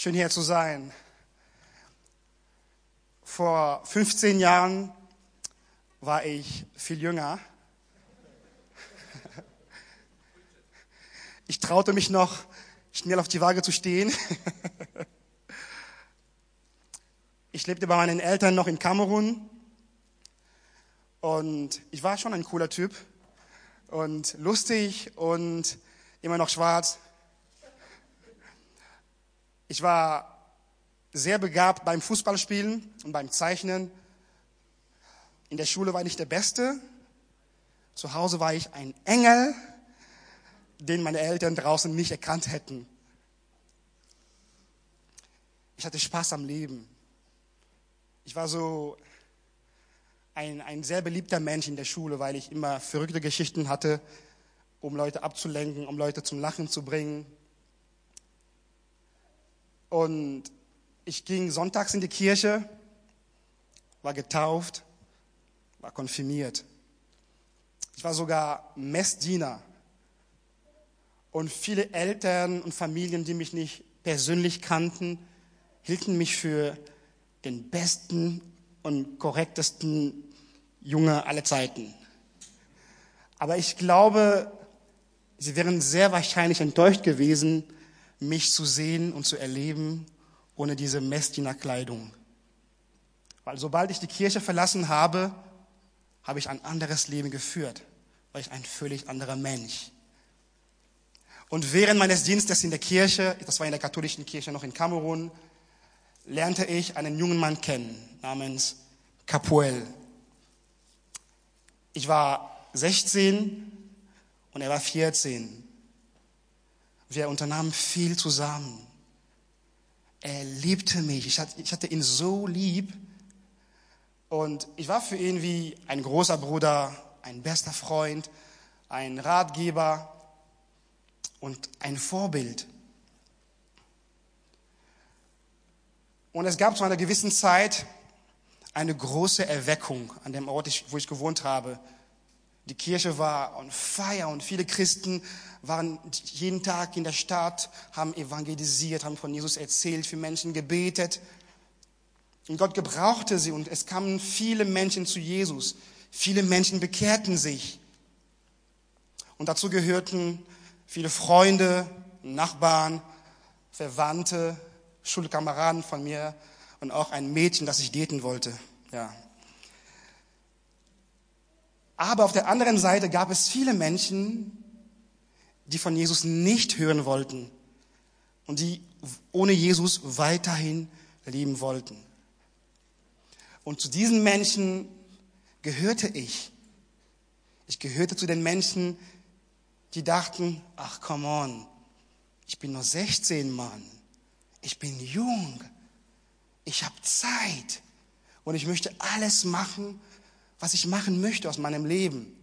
Schön hier zu sein. Vor 15 Jahren war ich viel jünger. Ich traute mich noch, schnell auf die Waage zu stehen. Ich lebte bei meinen Eltern noch in Kamerun und ich war schon ein cooler Typ und lustig und immer noch schwarz. Ich war sehr begabt beim Fußballspielen und beim Zeichnen. In der Schule war ich nicht der Beste. Zu Hause war ich ein Engel, den meine Eltern draußen nicht erkannt hätten. Ich hatte Spaß am Leben. Ich war so ein, ein sehr beliebter Mensch in der Schule, weil ich immer verrückte Geschichten hatte, um Leute abzulenken, um Leute zum Lachen zu bringen. Und ich ging sonntags in die Kirche, war getauft, war konfirmiert. Ich war sogar Messdiener. Und viele Eltern und Familien, die mich nicht persönlich kannten, hielten mich für den besten und korrektesten Junge aller Zeiten. Aber ich glaube, sie wären sehr wahrscheinlich enttäuscht gewesen, mich zu sehen und zu erleben ohne diese Messdienerkleidung. Weil sobald ich die Kirche verlassen habe, habe ich ein anderes Leben geführt, weil ich ein völlig anderer Mensch. Und während meines Dienstes in der Kirche, das war in der katholischen Kirche noch in Kamerun, lernte ich einen jungen Mann kennen namens Capuel. Ich war 16 und er war 14. Wir unternahmen viel zusammen. Er liebte mich. Ich hatte, ihn so lieb. Und ich war für ihn wie ein großer Bruder, ein bester Freund, ein Ratgeber und ein Vorbild. Und es gab zu einer gewissen Zeit eine große Erweckung an dem Ort, wo ich gewohnt habe. Die Kirche war on fire und viele Christen waren jeden Tag in der Stadt, haben evangelisiert, haben von Jesus erzählt, für Menschen gebetet. Und Gott gebrauchte sie und es kamen viele Menschen zu Jesus. Viele Menschen bekehrten sich. Und dazu gehörten viele Freunde, Nachbarn, Verwandte, Schulkameraden von mir und auch ein Mädchen, das ich daten wollte. Ja. Aber auf der anderen Seite gab es viele Menschen, die von Jesus nicht hören wollten und die ohne Jesus weiterhin leben wollten. Und zu diesen Menschen gehörte ich. Ich gehörte zu den Menschen, die dachten, ach come on, ich bin nur 16 Mann, ich bin jung, ich habe Zeit und ich möchte alles machen, was ich machen möchte aus meinem Leben.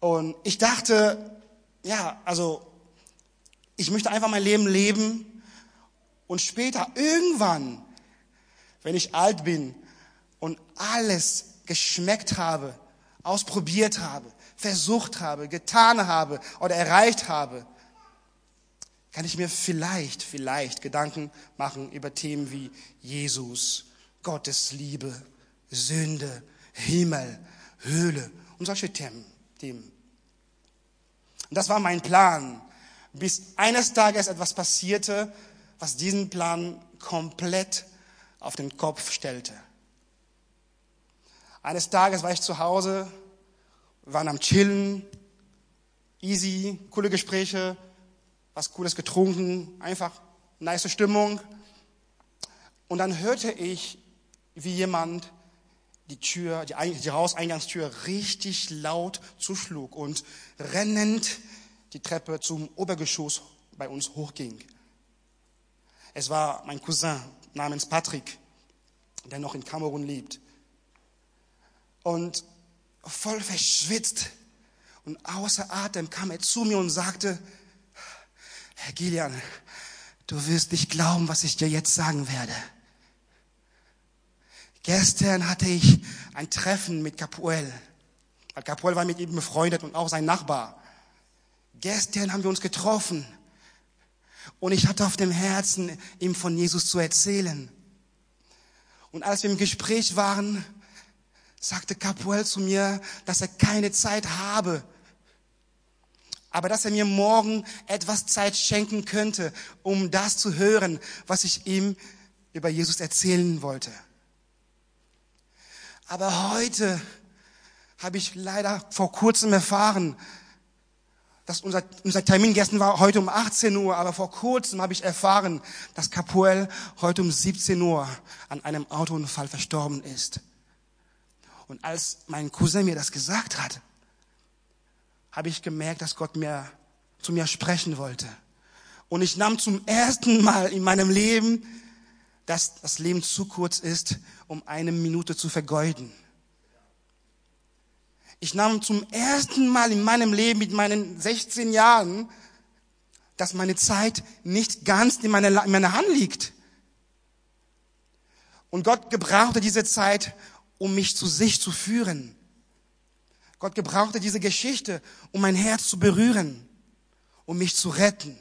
Und ich dachte, ja, also ich möchte einfach mein Leben leben und später irgendwann, wenn ich alt bin und alles geschmeckt habe, ausprobiert habe, versucht habe, getan habe oder erreicht habe, kann ich mir vielleicht, vielleicht Gedanken machen über Themen wie Jesus, Gottes Liebe, Sünde, Himmel, Höhle und solche Themen. Und das war mein Plan, bis eines Tages etwas passierte, was diesen Plan komplett auf den Kopf stellte. Eines Tages war ich zu Hause, waren am Chillen, easy, coole Gespräche, was Cooles getrunken, einfach nice Stimmung. Und dann hörte ich wie jemand die Tür, die, die Hauseingangstür richtig laut zuschlug und rennend die Treppe zum Obergeschoss bei uns hochging. Es war mein Cousin namens Patrick, der noch in Kamerun lebt. Und voll verschwitzt und außer Atem kam er zu mir und sagte, Herr Gillian, du wirst nicht glauben, was ich dir jetzt sagen werde. Gestern hatte ich ein Treffen mit Capuel. Capuel war mit ihm befreundet und auch sein Nachbar. Gestern haben wir uns getroffen. Und ich hatte auf dem Herzen, ihm von Jesus zu erzählen. Und als wir im Gespräch waren, sagte Capuel zu mir, dass er keine Zeit habe, aber dass er mir morgen etwas Zeit schenken könnte, um das zu hören, was ich ihm über Jesus erzählen wollte. Aber heute habe ich leider vor kurzem erfahren, dass unser, unser Termin gestern war heute um 18 Uhr, aber vor kurzem habe ich erfahren, dass Capuel heute um 17 Uhr an einem Autounfall verstorben ist. Und als mein Cousin mir das gesagt hat, habe ich gemerkt, dass Gott mir zu mir sprechen wollte. Und ich nahm zum ersten Mal in meinem Leben, dass das Leben zu kurz ist, um eine Minute zu vergeuden. Ich nahm zum ersten Mal in meinem Leben mit meinen 16 Jahren, dass meine Zeit nicht ganz in meiner, in meiner Hand liegt. Und Gott gebrauchte diese Zeit, um mich zu sich zu führen. Gott gebrauchte diese Geschichte, um mein Herz zu berühren, um mich zu retten.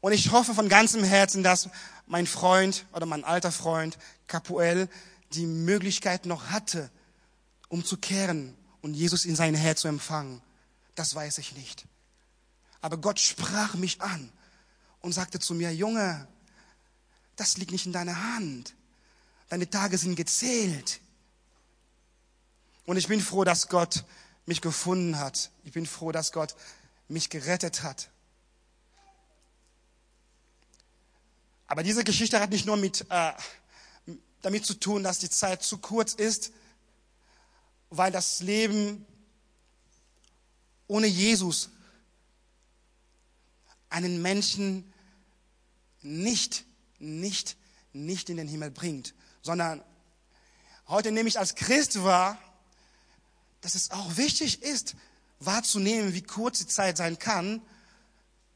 Und ich hoffe von ganzem Herzen, dass mein Freund oder mein alter Freund Capuel die Möglichkeit noch hatte, umzukehren und Jesus in sein Herz zu empfangen. Das weiß ich nicht. Aber Gott sprach mich an und sagte zu mir, Junge, das liegt nicht in deiner Hand. Deine Tage sind gezählt. Und ich bin froh, dass Gott mich gefunden hat. Ich bin froh, dass Gott mich gerettet hat. Aber diese Geschichte hat nicht nur mit, äh, damit zu tun, dass die Zeit zu kurz ist, weil das Leben ohne Jesus einen Menschen nicht, nicht, nicht in den Himmel bringt, sondern heute nehme ich als Christ wahr, dass es auch wichtig ist, wahrzunehmen, wie kurz die Zeit sein kann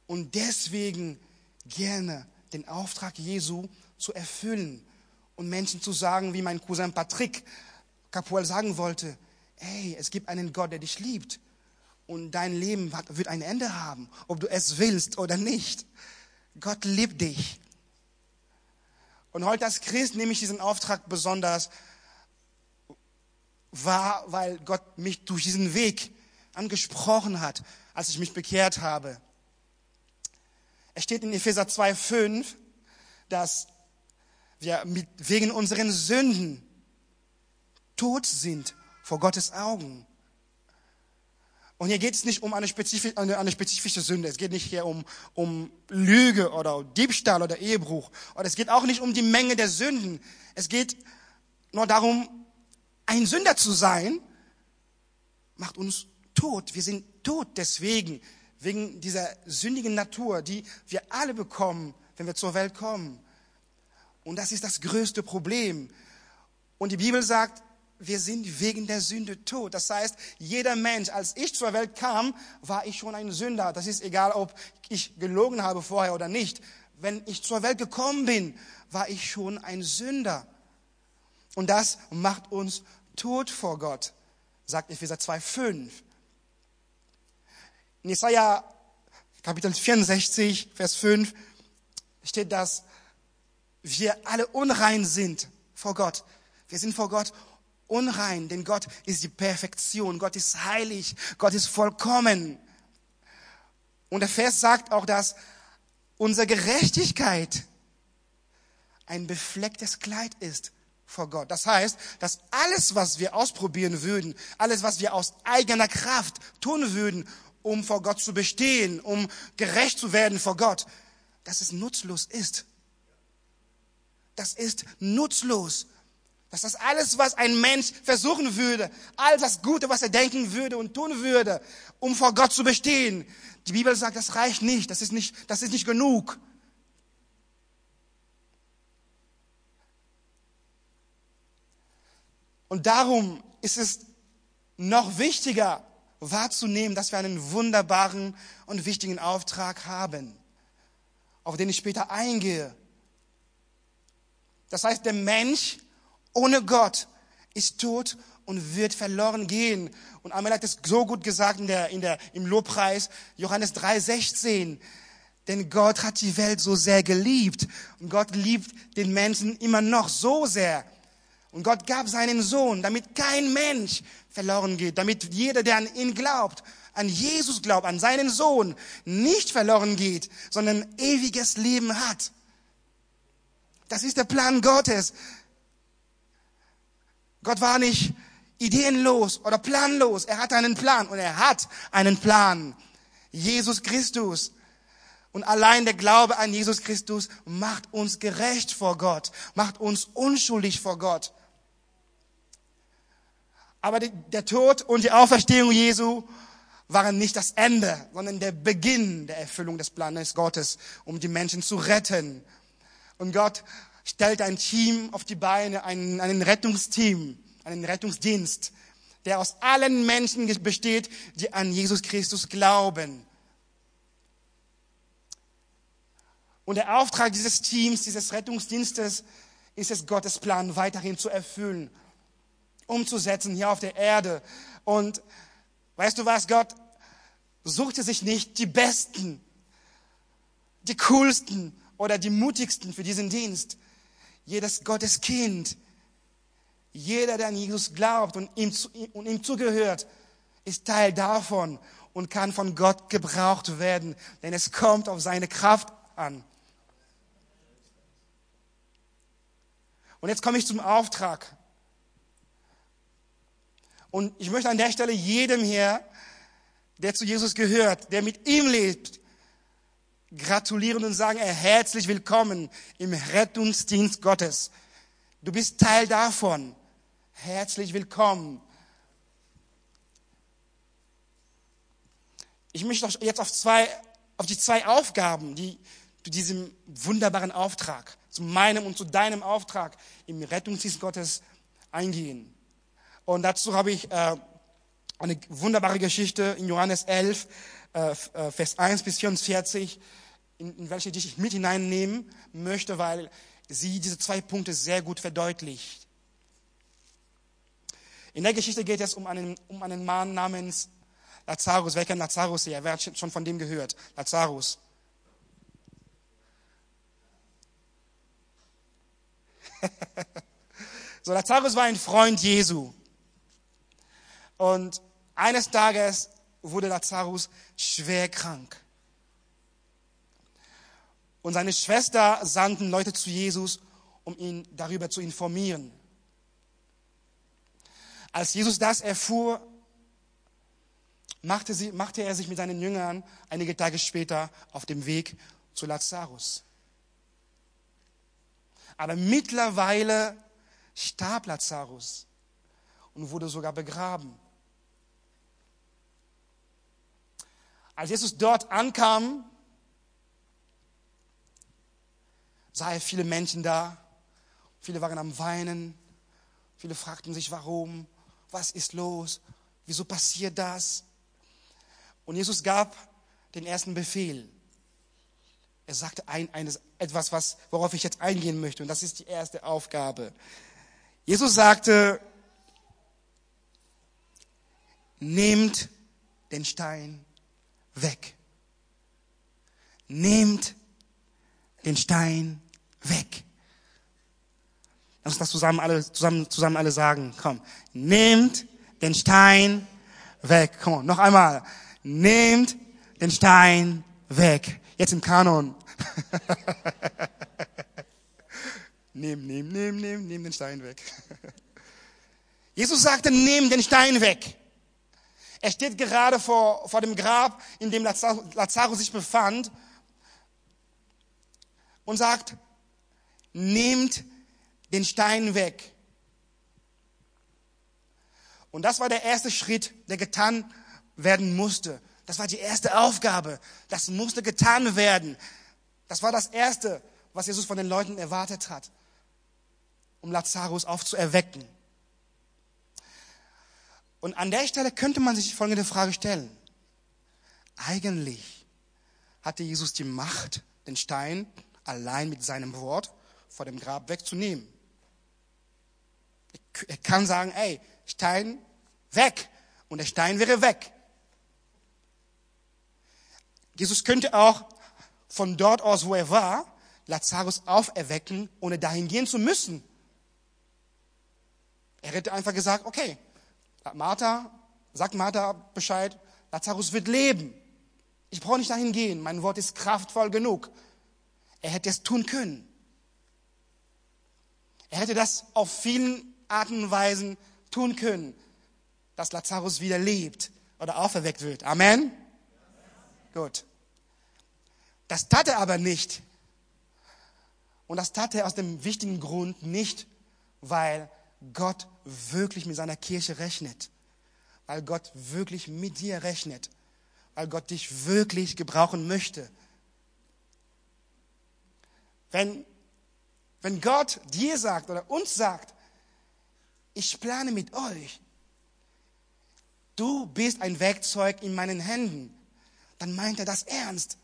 und deswegen gerne den Auftrag Jesu zu erfüllen und Menschen zu sagen, wie mein Cousin Patrick Capuel sagen wollte, hey, es gibt einen Gott, der dich liebt und dein Leben wird ein Ende haben, ob du es willst oder nicht. Gott liebt dich. Und heute als Christ nehme ich diesen Auftrag besonders wahr, weil Gott mich durch diesen Weg angesprochen hat, als ich mich bekehrt habe. Es steht in Epheser 2,5, dass wir mit, wegen unseren Sünden tot sind vor Gottes Augen. Und hier geht es nicht um eine spezifische, eine, eine spezifische Sünde. Es geht nicht hier um, um Lüge oder Diebstahl oder Ehebruch. Oder es geht auch nicht um die Menge der Sünden. Es geht nur darum, ein Sünder zu sein, macht uns tot. Wir sind tot deswegen, wegen dieser sündigen Natur, die wir alle bekommen, wenn wir zur Welt kommen. Und das ist das größte Problem. Und die Bibel sagt, wir sind wegen der Sünde tot. Das heißt, jeder Mensch, als ich zur Welt kam, war ich schon ein Sünder. Das ist egal, ob ich gelogen habe vorher oder nicht. Wenn ich zur Welt gekommen bin, war ich schon ein Sünder. Und das macht uns tot vor Gott, sagt Epheser 2,5. In Jesaja Kapitel 64, Vers 5 steht, dass wir alle unrein sind vor Gott. Wir sind vor Gott unrein, denn Gott ist die Perfektion, Gott ist heilig, Gott ist vollkommen. Und der Vers sagt auch, dass unsere Gerechtigkeit ein beflecktes Kleid ist vor Gott. Das heißt, dass alles, was wir ausprobieren würden, alles, was wir aus eigener Kraft tun würden, um vor Gott zu bestehen, um gerecht zu werden vor Gott, dass es nutzlos ist. Das ist nutzlos. Dass das alles, was ein Mensch versuchen würde, all das Gute, was er denken würde und tun würde, um vor Gott zu bestehen, die Bibel sagt, das reicht nicht, das ist nicht, das ist nicht genug. Und darum ist es noch wichtiger wahrzunehmen, dass wir einen wunderbaren und wichtigen Auftrag haben, auf den ich später eingehe. Das heißt, der Mensch ohne Gott ist tot und wird verloren gehen. Und Amel hat es so gut gesagt in der, in der, im Lobpreis, Johannes 3,16. Denn Gott hat die Welt so sehr geliebt. Und Gott liebt den Menschen immer noch so sehr. Und Gott gab seinen Sohn, damit kein Mensch verloren geht, damit jeder, der an ihn glaubt, an Jesus glaubt, an seinen Sohn, nicht verloren geht, sondern ewiges Leben hat. Das ist der Plan Gottes. Gott war nicht ideenlos oder planlos. Er hatte einen Plan und er hat einen Plan. Jesus Christus. Und allein der Glaube an Jesus Christus macht uns gerecht vor Gott, macht uns unschuldig vor Gott. Aber der Tod und die Auferstehung Jesu waren nicht das Ende, sondern der Beginn der Erfüllung des Planes Gottes, um die Menschen zu retten. Und Gott stellt ein Team auf die Beine, einen, einen Rettungsteam, einen Rettungsdienst, der aus allen Menschen besteht, die an Jesus Christus glauben. Und der Auftrag dieses Teams, dieses Rettungsdienstes, ist es, Gottes Plan weiterhin zu erfüllen, umzusetzen hier auf der Erde. Und weißt du was, Gott suchte sich nicht die Besten, die Coolsten oder die Mutigsten für diesen Dienst. Jedes Gottes Kind, jeder, der an Jesus glaubt und ihm, und ihm zugehört, ist Teil davon und kann von Gott gebraucht werden, denn es kommt auf seine Kraft an. Und jetzt komme ich zum Auftrag. Und ich möchte an der Stelle jedem hier, der zu Jesus gehört, der mit ihm lebt, gratulieren und sagen, herzlich willkommen im Rettungsdienst Gottes. Du bist Teil davon. Herzlich willkommen. Ich möchte jetzt auf zwei, auf die zwei Aufgaben, die zu diesem wunderbaren Auftrag, zu meinem und zu deinem Auftrag im Rettungsdienst Gottes eingehen. Und dazu habe ich äh, eine wunderbare Geschichte in Johannes 11, äh, äh, Vers 1 bis 44, in, in welche ich mit hineinnehmen möchte, weil sie diese zwei Punkte sehr gut verdeutlicht. In der Geschichte geht es um einen, um einen Mann namens Lazarus. Wer kennt Lazarus hier? Wer hat schon von dem gehört? Lazarus. so, Lazarus war ein Freund Jesu. Und eines Tages wurde Lazarus schwer krank. Und seine Schwester sandten Leute zu Jesus, um ihn darüber zu informieren. Als Jesus das erfuhr, machte, sie, machte er sich mit seinen Jüngern einige Tage später auf dem Weg zu Lazarus. Aber mittlerweile starb Lazarus und wurde sogar begraben. Als Jesus dort ankam, sah er viele Menschen da. Viele waren am Weinen. Viele fragten sich, warum? Was ist los? Wieso passiert das? Und Jesus gab den ersten Befehl. Er sagte ein, eines, etwas, was, worauf ich jetzt eingehen möchte. Und das ist die erste Aufgabe. Jesus sagte, nehmt den Stein weg. Nehmt den Stein weg. Lass uns das zusammen alle, zusammen, zusammen alle sagen. Komm. Nehmt den Stein weg. Komm, noch einmal. Nehmt den Stein weg. Jetzt im Kanon. nehm, nehm, nehm, nehm, nehm den Stein weg. Jesus sagte, nehm den Stein weg. Er steht gerade vor, vor dem Grab, in dem Lazarus sich befand und sagt, nehmt den Stein weg. Und das war der erste Schritt, der getan werden musste. Das war die erste Aufgabe. Das musste getan werden. Das war das Erste, was Jesus von den Leuten erwartet hat, um Lazarus aufzuerwecken. Und an der Stelle könnte man sich folgende Frage stellen. Eigentlich hatte Jesus die Macht, den Stein allein mit seinem Wort vor dem Grab wegzunehmen. Er kann sagen, ey, Stein weg. Und der Stein wäre weg. Jesus könnte auch von dort aus, wo er war, Lazarus auferwecken, ohne dahin gehen zu müssen. Er hätte einfach gesagt, okay, Martha, sagt Martha Bescheid, Lazarus wird leben. Ich brauche nicht dahin gehen, mein Wort ist kraftvoll genug. Er hätte es tun können. Er hätte das auf vielen Arten und Weisen tun können, dass Lazarus wieder lebt oder auferweckt wird. Amen? Gut. Das tat er aber nicht. Und das tat er aus dem wichtigen Grund nicht, weil Gott wirklich mit seiner Kirche rechnet. Weil Gott wirklich mit dir rechnet. Weil Gott dich wirklich gebrauchen möchte. Wenn, wenn Gott dir sagt oder uns sagt, ich plane mit euch, du bist ein Werkzeug in meinen Händen, dann meint er das ernst.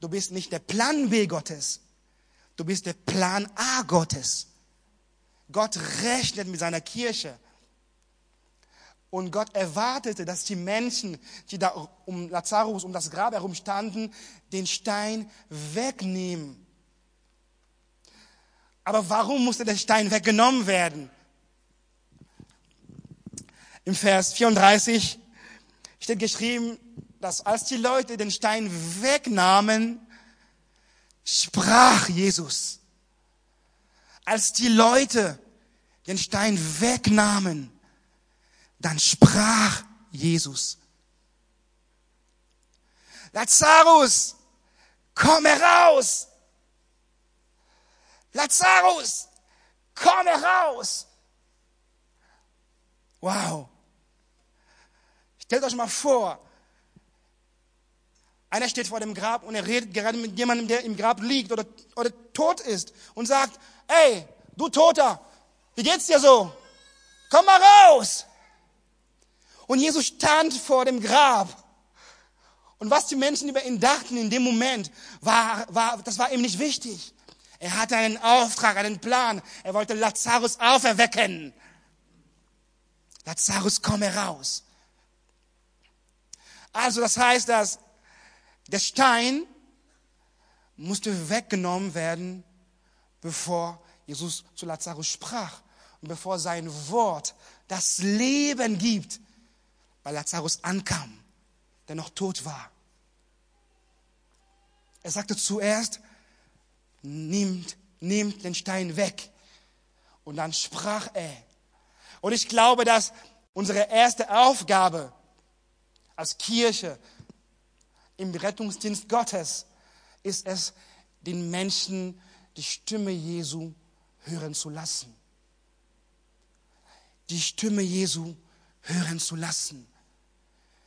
Du bist nicht der Plan B Gottes, du bist der Plan A Gottes. Gott rechnet mit seiner Kirche. Und Gott erwartete, dass die Menschen, die da um Lazarus, um das Grab herum standen, den Stein wegnehmen. Aber warum musste der Stein weggenommen werden? Im Vers 34 steht geschrieben, dass als die Leute den Stein wegnahmen, sprach Jesus. Als die Leute den Stein wegnahmen, dann sprach Jesus. Lazarus, komm heraus! Lazarus, komm heraus! Wow. Stellt euch mal vor, einer steht vor dem Grab und er redet gerade mit jemandem, der im Grab liegt oder, oder tot ist und sagt, ey, du Toter, wie geht's dir so? Komm mal raus! Und Jesus stand vor dem Grab. Und was die Menschen über ihn dachten in dem Moment, war, war, das war ihm nicht wichtig. Er hatte einen Auftrag, einen Plan. Er wollte Lazarus auferwecken. Lazarus, komm heraus. Also das heißt, dass der Stein musste weggenommen werden, bevor Jesus zu Lazarus sprach und bevor sein Wort das Leben gibt, weil Lazarus ankam, der noch tot war. Er sagte zuerst, nimmt, nimmt den Stein weg. Und dann sprach er. Und ich glaube, dass unsere erste Aufgabe als Kirche im Rettungsdienst Gottes ist es, den Menschen die Stimme Jesu hören zu lassen. Die Stimme Jesu hören zu lassen.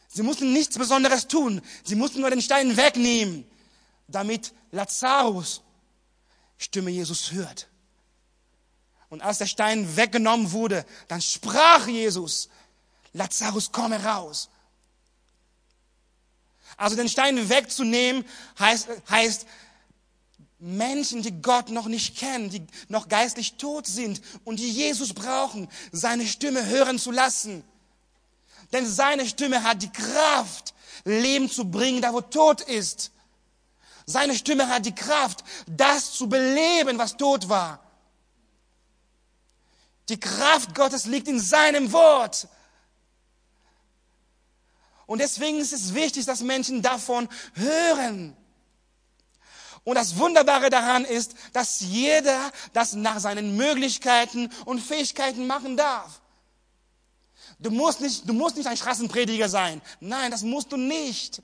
Sie mussten nichts Besonderes tun. Sie mussten nur den Stein wegnehmen, damit Lazarus Stimme Jesus hört. Und als der Stein weggenommen wurde, dann sprach Jesus, Lazarus, komm heraus. Also den Stein wegzunehmen heißt, heißt Menschen, die Gott noch nicht kennen, die noch geistlich tot sind und die Jesus brauchen, seine Stimme hören zu lassen. Denn seine Stimme hat die Kraft, Leben zu bringen, da wo tot ist. Seine Stimme hat die Kraft, das zu beleben, was tot war. Die Kraft Gottes liegt in seinem Wort. Und deswegen ist es wichtig, dass Menschen davon hören. Und das Wunderbare daran ist, dass jeder das nach seinen Möglichkeiten und Fähigkeiten machen darf. Du musst nicht, du musst nicht ein Straßenprediger sein. Nein, das musst du nicht.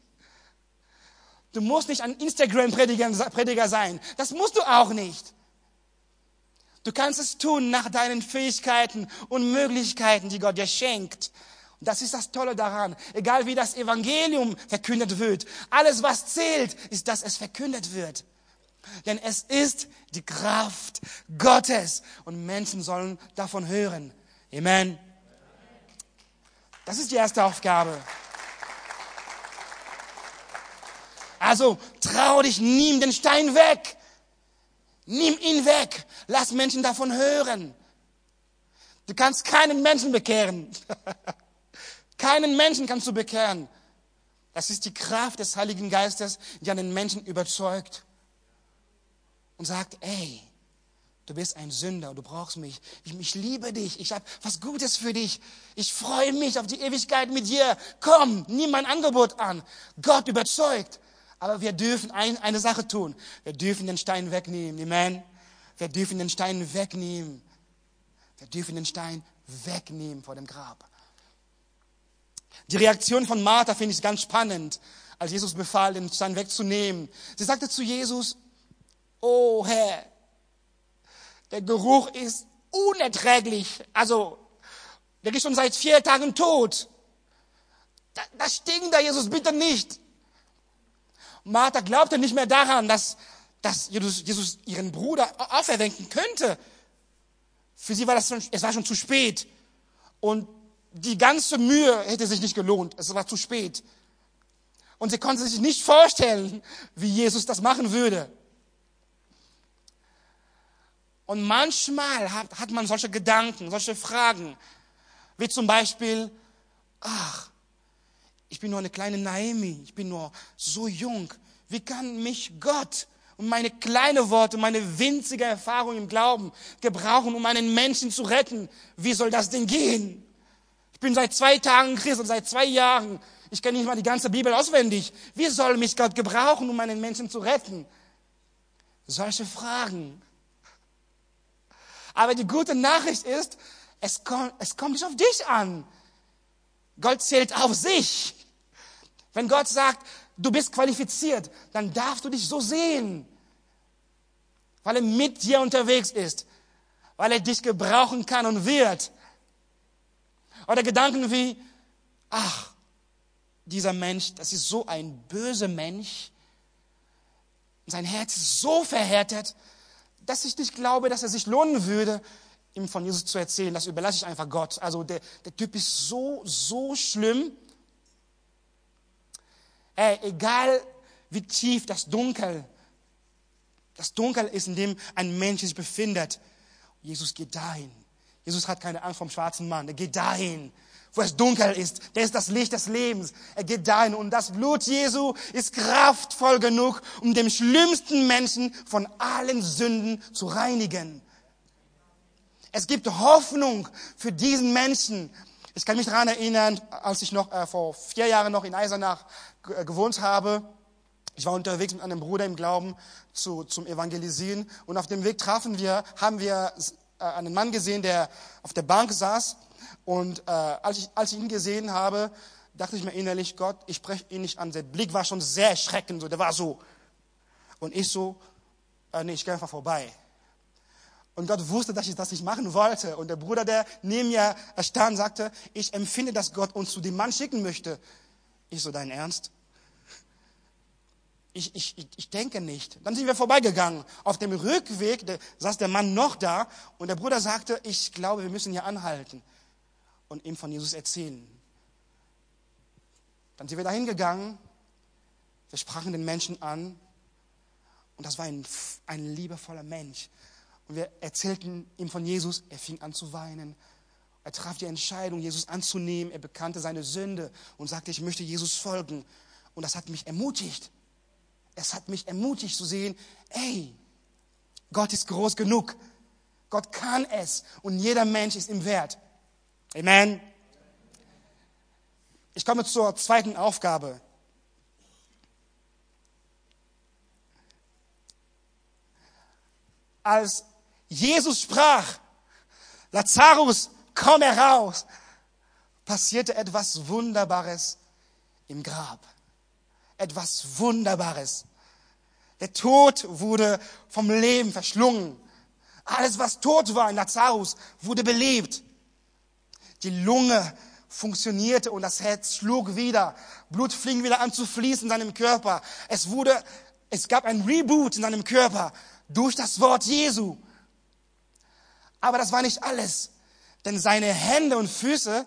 Du musst nicht ein Instagram-Prediger sein. Das musst du auch nicht. Du kannst es tun nach deinen Fähigkeiten und Möglichkeiten, die Gott dir schenkt. Und das ist das Tolle daran. Egal wie das Evangelium verkündet wird. Alles, was zählt, ist, dass es verkündet wird. Denn es ist die Kraft Gottes und Menschen sollen davon hören. Amen. Das ist die erste Aufgabe. Also trau dich, nimm den Stein weg. Nimm ihn weg. Lass Menschen davon hören. Du kannst keinen Menschen bekehren. keinen Menschen kannst du bekehren. Das ist die Kraft des Heiligen Geistes, die einen Menschen überzeugt und sagt, ey, du bist ein Sünder, du brauchst mich. Ich, ich liebe dich, ich habe was Gutes für dich. Ich freue mich auf die Ewigkeit mit dir. Komm, nimm mein Angebot an. Gott überzeugt. Aber wir dürfen ein, eine Sache tun. Wir dürfen den Stein wegnehmen. Amen. Wir dürfen den Stein wegnehmen. Wir dürfen den Stein wegnehmen vor dem Grab. Die Reaktion von Martha finde ich ganz spannend, als Jesus befahl, den Stein wegzunehmen. Sie sagte zu Jesus, oh Herr, der Geruch ist unerträglich. Also, der ist schon seit vier Tagen tot. Da, das stinkt da, Jesus, bitte nicht. Martha glaubte nicht mehr daran, dass, dass Jesus, Jesus ihren Bruder auferwecken könnte. Für sie war das schon, es war schon zu spät. Und die ganze Mühe hätte sich nicht gelohnt. Es war zu spät. Und sie konnte sich nicht vorstellen, wie Jesus das machen würde. Und manchmal hat, hat man solche Gedanken, solche Fragen, wie zum Beispiel, ach, ich bin nur eine kleine Naomi, ich bin nur so jung. Wie kann mich Gott und meine kleine Worte, meine winzige Erfahrung im Glauben gebrauchen, um einen Menschen zu retten? Wie soll das denn gehen? bin seit zwei Tagen Christ und seit zwei Jahren. Ich kenne nicht mal die ganze Bibel auswendig. Wie soll mich Gott gebrauchen, um einen Menschen zu retten? Solche Fragen. Aber die gute Nachricht ist, es kommt, es kommt nicht auf dich an. Gott zählt auf sich. Wenn Gott sagt, du bist qualifiziert, dann darfst du dich so sehen, weil er mit dir unterwegs ist, weil er dich gebrauchen kann und wird. Oder Gedanken wie, ach, dieser Mensch, das ist so ein böser Mensch. Sein Herz ist so verhärtet, dass ich nicht glaube, dass er sich lohnen würde, ihm von Jesus zu erzählen. Das überlasse ich einfach Gott. Also der, der Typ ist so, so schlimm. Ey, egal wie tief das Dunkel, das Dunkel ist, in dem ein Mensch sich befindet, Jesus geht dahin. Jesus hat keine Angst vom schwarzen Mann. Er geht dahin, wo es dunkel ist. Der ist das Licht des Lebens. Er geht dahin. Und das Blut Jesu ist kraftvoll genug, um den schlimmsten Menschen von allen Sünden zu reinigen. Es gibt Hoffnung für diesen Menschen. Ich kann mich daran erinnern, als ich noch äh, vor vier Jahren noch in Eisenach äh, gewohnt habe. Ich war unterwegs mit einem Bruder im Glauben zu, zum Evangelisieren und auf dem Weg trafen wir, haben wir äh, einen Mann gesehen, der auf der Bank saß. Und äh, als, ich, als ich ihn gesehen habe, dachte ich mir innerlich, Gott, ich spreche ihn nicht an. Der Blick war schon sehr erschreckend, so, der war so. Und ich so, äh, nee, ich gehe einfach vorbei. Und Gott wusste, dass ich das nicht machen wollte. Und der Bruder, der neben mir stand, sagte, ich empfinde, dass Gott uns zu dem Mann schicken möchte. Ich so, dein Ernst? ich, ich, ich denke nicht. Dann sind wir vorbeigegangen. Auf dem Rückweg der, saß der Mann noch da und der Bruder sagte, ich glaube, wir müssen hier anhalten und ihm von Jesus erzählen. Dann sind wir dahin gegangen, wir sprachen den Menschen an und das war ein, ein liebevoller Mensch. Und wir erzählten ihm von Jesus, er fing an zu weinen. Er traf die Entscheidung, Jesus anzunehmen. Er bekannte seine Sünde und sagte, ich möchte Jesus folgen. Und das hat mich ermutigt es hat mich ermutigt zu sehen, ey, Gott ist groß genug. Gott kann es und jeder Mensch ist ihm wert. Amen. Ich komme zur zweiten Aufgabe. Als Jesus sprach, Lazarus, komm heraus, passierte etwas Wunderbares im Grab etwas Wunderbares. Der Tod wurde vom Leben verschlungen. Alles, was tot war in Lazarus, wurde belebt. Die Lunge funktionierte und das Herz schlug wieder. Blut fing wieder an zu fließen in seinem Körper. Es wurde, es gab ein Reboot in seinem Körper durch das Wort Jesu. Aber das war nicht alles, denn seine Hände und Füße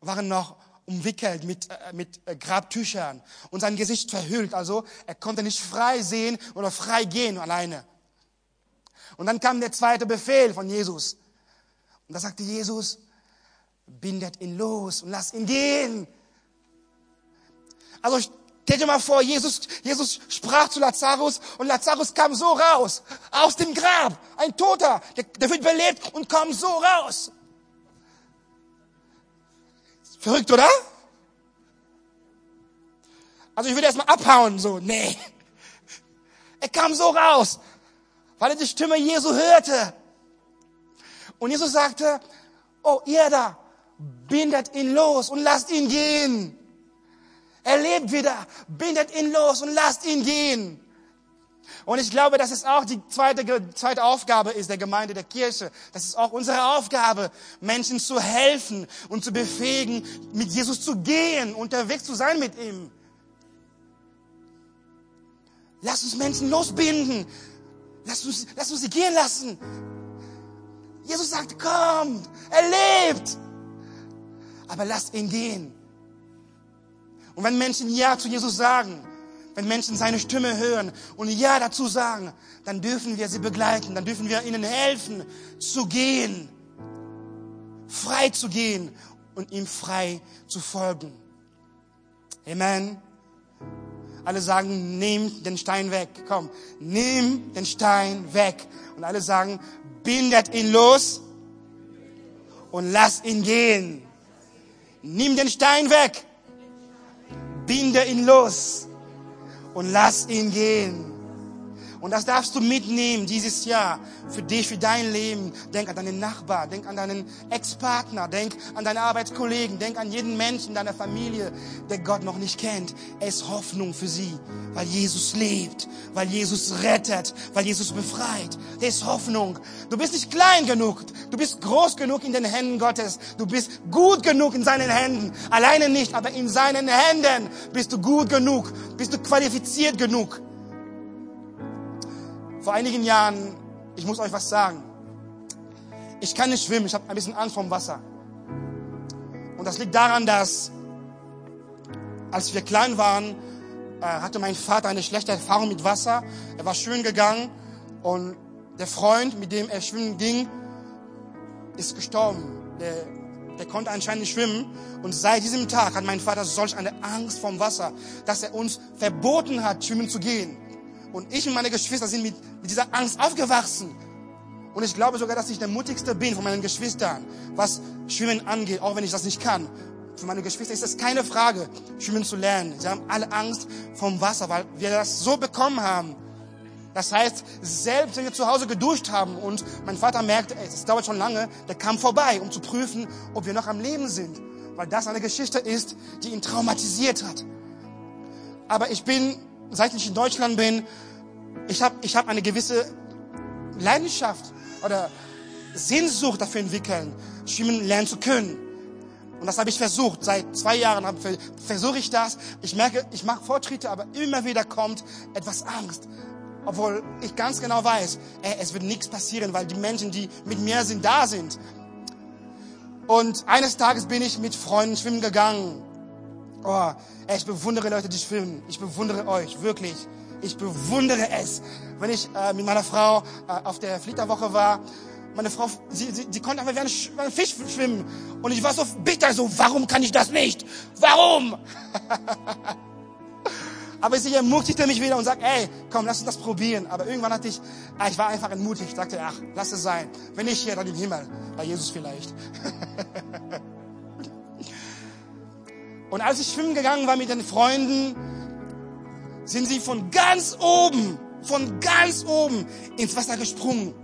waren noch umwickelt mit, äh, mit äh, Grabtüchern und sein Gesicht verhüllt. Also er konnte nicht frei sehen oder frei gehen alleine. Und dann kam der zweite Befehl von Jesus. Und da sagte Jesus, bindet ihn los und lasst ihn gehen. Also stell dir mal vor, Jesus, Jesus sprach zu Lazarus und Lazarus kam so raus, aus dem Grab, ein Toter, der, der wird belebt und kommt so raus. Verrückt, oder? Also ich würde erstmal abhauen, so, nee. Er kam so raus, weil er die Stimme Jesu hörte. Und Jesus sagte, oh ihr da, bindet ihn los und lasst ihn gehen. Er lebt wieder, bindet ihn los und lasst ihn gehen. Und ich glaube, dass es auch die zweite, zweite Aufgabe ist der Gemeinde, der Kirche. Das ist auch unsere Aufgabe, Menschen zu helfen und zu befähigen, mit Jesus zu gehen, unterwegs zu sein mit ihm. Lass uns Menschen losbinden. Lass uns, lass uns sie gehen lassen. Jesus sagt, komm, er lebt. Aber lasst ihn gehen. Und wenn Menschen Ja zu Jesus sagen, wenn Menschen seine Stimme hören und Ja dazu sagen, dann dürfen wir sie begleiten, dann dürfen wir ihnen helfen, zu gehen, frei zu gehen und ihm frei zu folgen. Amen. Alle sagen, nimm den Stein weg. Komm, nimm den Stein weg. Und alle sagen, bindet ihn los und lass ihn gehen. Nimm den Stein weg. Binde ihn los und lass ihn gehen. Und das darfst du mitnehmen dieses Jahr für dich, für dein Leben. Denk an deinen Nachbar, denk an deinen Ex-Partner, denk an deine Arbeitskollegen, denk an jeden Menschen in deiner Familie, der Gott noch nicht kennt. Er ist Hoffnung für sie, weil Jesus lebt, weil Jesus rettet, weil Jesus befreit. Er ist Hoffnung. Du bist nicht klein genug, du bist groß genug in den Händen Gottes. Du bist gut genug in seinen Händen. Alleine nicht, aber in seinen Händen bist du gut genug, bist du qualifiziert genug. Vor einigen Jahren, ich muss euch was sagen. Ich kann nicht schwimmen, ich habe ein bisschen Angst vom Wasser. Und das liegt daran, dass als wir klein waren, äh, hatte mein Vater eine schlechte Erfahrung mit Wasser. Er war schwimmen gegangen und der Freund, mit dem er schwimmen ging, ist gestorben. Der, der konnte anscheinend nicht schwimmen. Und seit diesem Tag hat mein Vater solch eine Angst vom Wasser, dass er uns verboten hat, schwimmen zu gehen. Und ich und meine Geschwister sind mit, mit dieser Angst aufgewachsen. Und ich glaube sogar, dass ich der mutigste bin von meinen Geschwistern, was Schwimmen angeht, auch wenn ich das nicht kann. Für meine Geschwister ist es keine Frage, schwimmen zu lernen. Sie haben alle Angst vom Wasser, weil wir das so bekommen haben. Das heißt, selbst wenn wir zu Hause geduscht haben und mein Vater merkte, es dauert schon lange, der kam vorbei, um zu prüfen, ob wir noch am Leben sind. Weil das eine Geschichte ist, die ihn traumatisiert hat. Aber ich bin seit ich in Deutschland bin, ich habe ich hab eine gewisse Leidenschaft oder Sehnsucht dafür entwickeln, schwimmen lernen zu können. Und das habe ich versucht. Seit zwei Jahren versuche ich das. Ich merke, ich mache Fortschritte, aber immer wieder kommt etwas Angst. Obwohl ich ganz genau weiß, ey, es wird nichts passieren, weil die Menschen, die mit mir sind, da sind. Und eines Tages bin ich mit Freunden schwimmen gegangen. Oh, ich bewundere Leute, die schwimmen. Ich bewundere euch, wirklich. Ich bewundere es. Wenn ich äh, mit meiner Frau äh, auf der Flitterwoche war, meine Frau, sie, sie, sie konnte einfach wie ein, wie ein Fisch schwimmen. Und ich war so bitter, so, warum kann ich das nicht? Warum? Aber sie ermutigte mich wieder und sagt, ey, komm, lass uns das probieren. Aber irgendwann hatte ich, ah, ich war einfach entmutigt, sagte, ach, lass es sein. Wenn nicht hier, dann im Himmel. Bei Jesus vielleicht. Und als ich schwimmen gegangen war mit den Freunden, sind sie von ganz oben, von ganz oben ins Wasser gesprungen.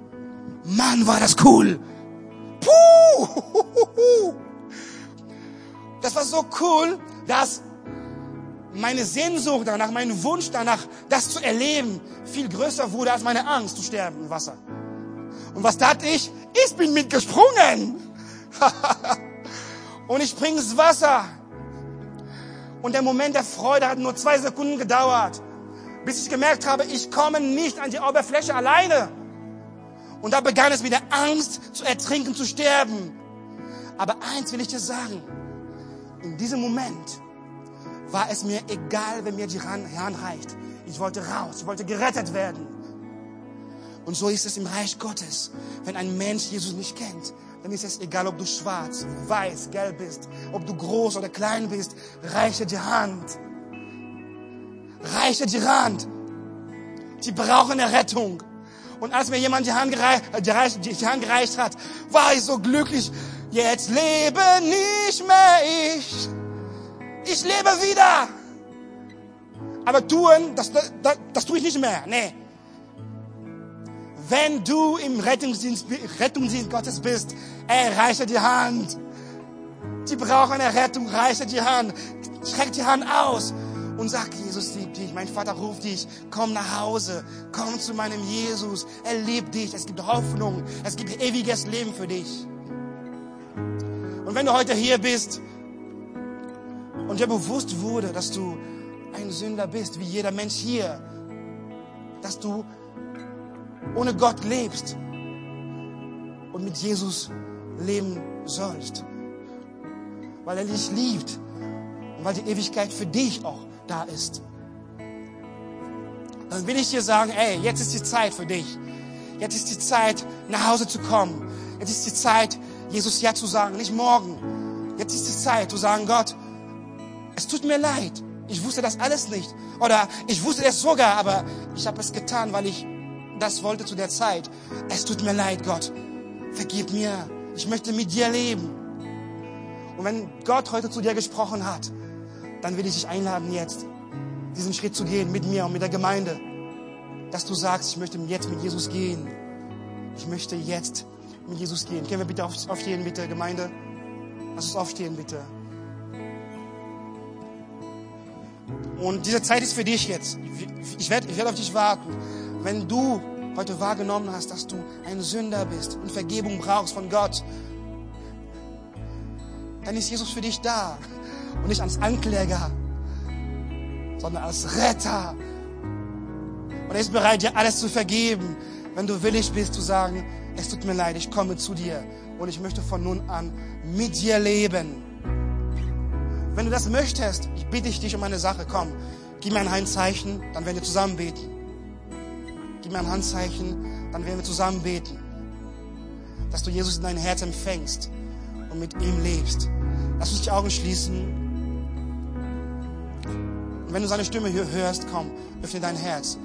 Mann, war das cool. Puh! Das war so cool, dass meine Sehnsucht danach, mein Wunsch danach, das zu erleben, viel größer wurde als meine Angst zu sterben im Wasser. Und was tat ich? Ich bin mitgesprungen. Und ich spring ins Wasser. Und der Moment der Freude hat nur zwei Sekunden gedauert, bis ich gemerkt habe, ich komme nicht an die Oberfläche alleine. Und da begann es mit der Angst zu ertrinken, zu sterben. Aber eins will ich dir sagen. In diesem Moment war es mir egal, wenn mir die Hand reicht. Ich wollte raus, ich wollte gerettet werden. Und so ist es im Reich Gottes. Wenn ein Mensch Jesus nicht kennt, dann ist es egal, ob du schwarz, weiß, gelb bist, ob du groß oder klein bist, reiche die Hand. Reiche die Hand. Die brauchen eine Rettung. Und als mir jemand die Hand, gereicht, die, die Hand gereicht hat, war ich so glücklich. Jetzt lebe nicht mehr ich. Ich lebe wieder. Aber tun, das, das, das tue ich nicht mehr. Nee. Wenn du im Rettungsdienst, Rettungsdienst Gottes bist, ey, reiche die Hand. Die brauchen eine Rettung, reiche die Hand. Streck die Hand aus und sag, Jesus liebt dich, mein Vater ruft dich, komm nach Hause, komm zu meinem Jesus, er liebt dich, es gibt Hoffnung, es gibt ewiges Leben für dich. Und wenn du heute hier bist und dir bewusst wurde, dass du ein Sünder bist, wie jeder Mensch hier, dass du ohne Gott lebst und mit Jesus leben sollst, weil er dich liebt und weil die Ewigkeit für dich auch da ist. Dann will ich dir sagen, ey, jetzt ist die Zeit für dich. Jetzt ist die Zeit, nach Hause zu kommen. Jetzt ist die Zeit, Jesus Ja zu sagen, nicht morgen. Jetzt ist die Zeit zu sagen, Gott, es tut mir leid. Ich wusste das alles nicht. Oder ich wusste es sogar, aber ich habe es getan, weil ich das wollte zu der Zeit. Es tut mir leid, Gott. Vergib mir. Ich möchte mit dir leben. Und wenn Gott heute zu dir gesprochen hat, dann will ich dich einladen, jetzt diesen Schritt zu gehen mit mir und mit der Gemeinde. Dass du sagst, ich möchte jetzt mit Jesus gehen. Ich möchte jetzt mit Jesus gehen. Können wir bitte aufstehen, bitte, Gemeinde? Lass uns aufstehen, bitte. Und diese Zeit ist für dich jetzt. Ich werde, ich werde auf dich warten. Wenn du heute wahrgenommen hast, dass du ein Sünder bist und Vergebung brauchst von Gott, dann ist Jesus für dich da. Und nicht als Ankläger, sondern als Retter. Und er ist bereit, dir alles zu vergeben, wenn du willig bist zu sagen, es tut mir leid, ich komme zu dir und ich möchte von nun an mit dir leben. Wenn du das möchtest, ich bitte dich um eine Sache, komm, gib mir ein Handzeichen, dann werden wir zusammen beten. Gib mir ein Handzeichen, dann werden wir zusammen beten. Dass du Jesus in dein Herz empfängst und mit ihm lebst. Lass uns die Augen schließen. Und wenn du seine Stimme hörst, komm, öffne dein Herz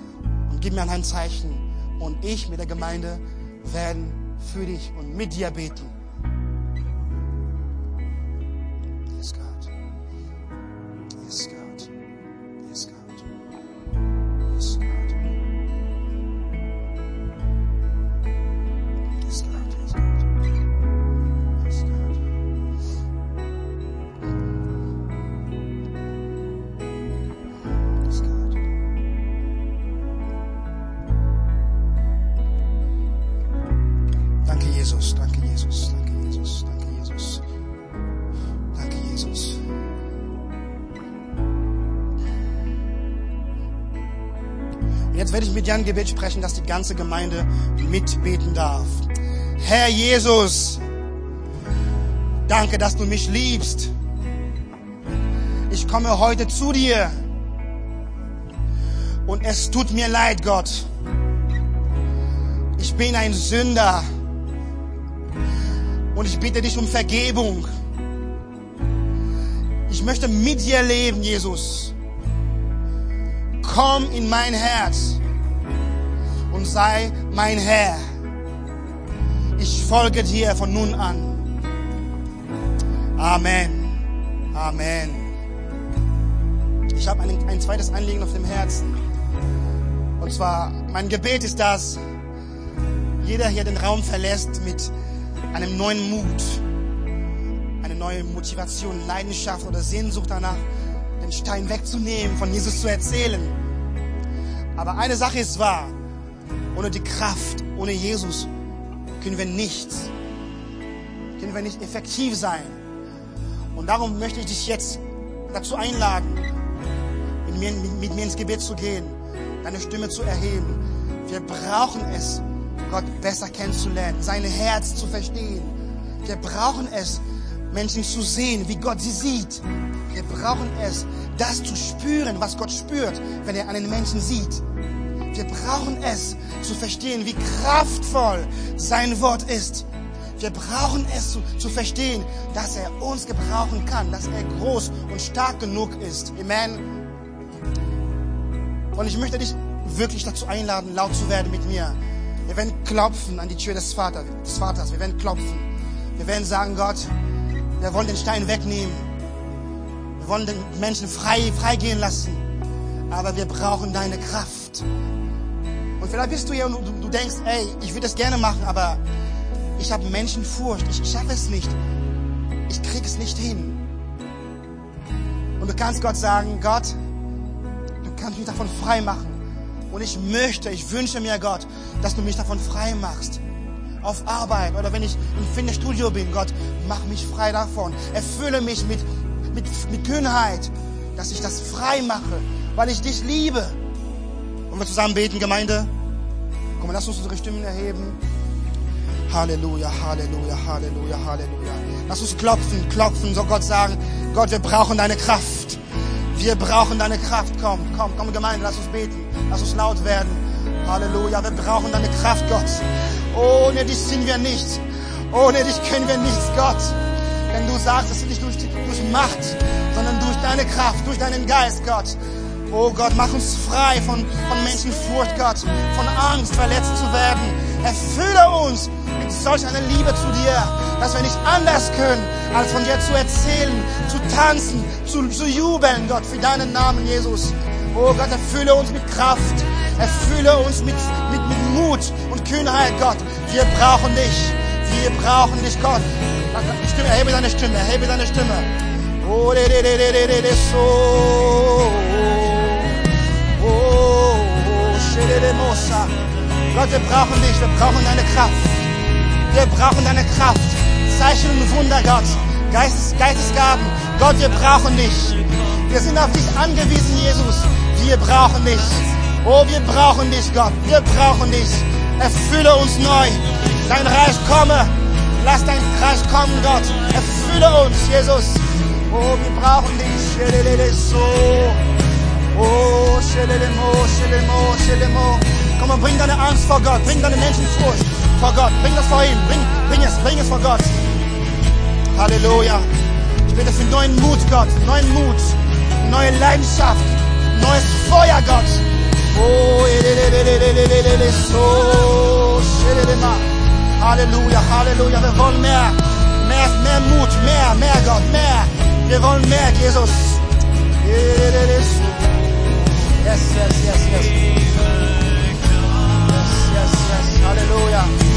und gib mir ein Handzeichen. Und ich mit der Gemeinde werden für dich und mit dir beten. Ein Gebet sprechen, dass die ganze Gemeinde mitbeten darf. Herr Jesus, danke, dass du mich liebst. Ich komme heute zu dir. Und es tut mir leid, Gott. Ich bin ein Sünder. Und ich bitte dich um Vergebung. Ich möchte mit dir leben, Jesus. Komm in mein Herz sei mein Herr. Ich folge dir von nun an. Amen. Amen. Ich habe ein, ein zweites Anliegen auf dem Herzen. Und zwar, mein Gebet ist, dass jeder hier den Raum verlässt mit einem neuen Mut, eine neue Motivation, Leidenschaft oder Sehnsucht danach, den Stein wegzunehmen, von Jesus zu erzählen. Aber eine Sache ist wahr. Ohne die Kraft, ohne Jesus können wir nichts, können wir nicht effektiv sein. Und darum möchte ich dich jetzt dazu einladen, mit mir, mit, mit mir ins Gebet zu gehen, deine Stimme zu erheben. Wir brauchen es, Gott besser kennenzulernen, sein Herz zu verstehen. Wir brauchen es, Menschen zu sehen, wie Gott sie sieht. Wir brauchen es, das zu spüren, was Gott spürt, wenn er einen Menschen sieht. Wir brauchen es zu verstehen, wie kraftvoll sein Wort ist. Wir brauchen es zu, zu verstehen, dass er uns gebrauchen kann, dass er groß und stark genug ist. Amen. Und ich möchte dich wirklich dazu einladen, laut zu werden mit mir. Wir werden klopfen an die Tür des Vaters. Des Vaters. Wir werden klopfen. Wir werden sagen, Gott, wir wollen den Stein wegnehmen. Wir wollen den Menschen frei, freigehen lassen. Aber wir brauchen deine Kraft. Und vielleicht bist du hier und du, du denkst, ey, ich würde es gerne machen, aber ich habe Menschenfurcht. Ich, schaffe es nicht. Ich krieg es nicht hin. Und du kannst Gott sagen, Gott, du kannst mich davon frei machen. Und ich möchte, ich wünsche mir, Gott, dass du mich davon frei machst. Auf Arbeit oder wenn ich im Fitnessstudio bin, Gott, mach mich frei davon. Erfülle mich mit, mit, mit Kühnheit, dass ich das frei mache, weil ich dich liebe. Wir zusammen beten, Gemeinde? Komm, lass uns unsere Stimmen erheben. Halleluja, Halleluja, Halleluja, Halleluja. Lass uns klopfen, klopfen, so Gott sagen, Gott, wir brauchen deine Kraft. Wir brauchen deine Kraft. Komm, komm, komm, Gemeinde, lass uns beten. Lass uns laut werden. Halleluja, wir brauchen deine Kraft, Gott. Ohne dich sind wir nichts. Ohne dich können wir nichts, Gott. Wenn du sagst, es ist nicht durch, durch Macht, sondern durch deine Kraft, durch deinen Geist, Gott. Oh Gott, mach uns frei von, von Menschenfurcht, Gott, von Angst, verletzt zu werden. Erfülle uns mit solch einer Liebe zu dir, dass wir nicht anders können, als von dir zu erzählen, zu tanzen, zu, zu jubeln, Gott, für deinen Namen, Jesus. Oh Gott, erfülle uns mit Kraft, erfülle uns mit, mit, mit Mut und Kühnheit, Gott. Wir brauchen dich, wir brauchen dich, Gott. Stimme, erhebe deine Stimme, erhebe deine Stimme. Oh, de, de, de, de, de, de, so. Oh, Gott, wir brauchen dich, wir brauchen deine Kraft. Wir brauchen deine Kraft. Zeichen und Wunder, Gott. Geistes, Geistesgaben. Gott, wir brauchen dich. Wir sind auf dich angewiesen, Jesus. Wir brauchen dich. Oh, wir brauchen dich, Gott. Wir brauchen dich. Erfülle uns neu. Dein Reich komme. Lass dein Reich kommen, Gott. Erfülle uns, Jesus. Oh, wir brauchen dich. Oh, shelelemo, shelemo, shelemo. Komm und bring deine Angst vor Gott. Bring deine Menschenfurcht vor Gott. Bring das vor ihm. Bring, bring es, bring es vor Gott. Halleluja. Ich bitte für neuen Mut, Gott. Neuen Mut. Neue Leidenschaft. Neues Feuer, Gott. Oh, Halleluja, Halleluja. Wir wollen mehr. Mehr, mehr Mut. Mehr, mehr, Gott. Mehr. Wir wollen mehr, Jesus. Yes, yes, yes, yes. Yes, yes, yes. Halleluja.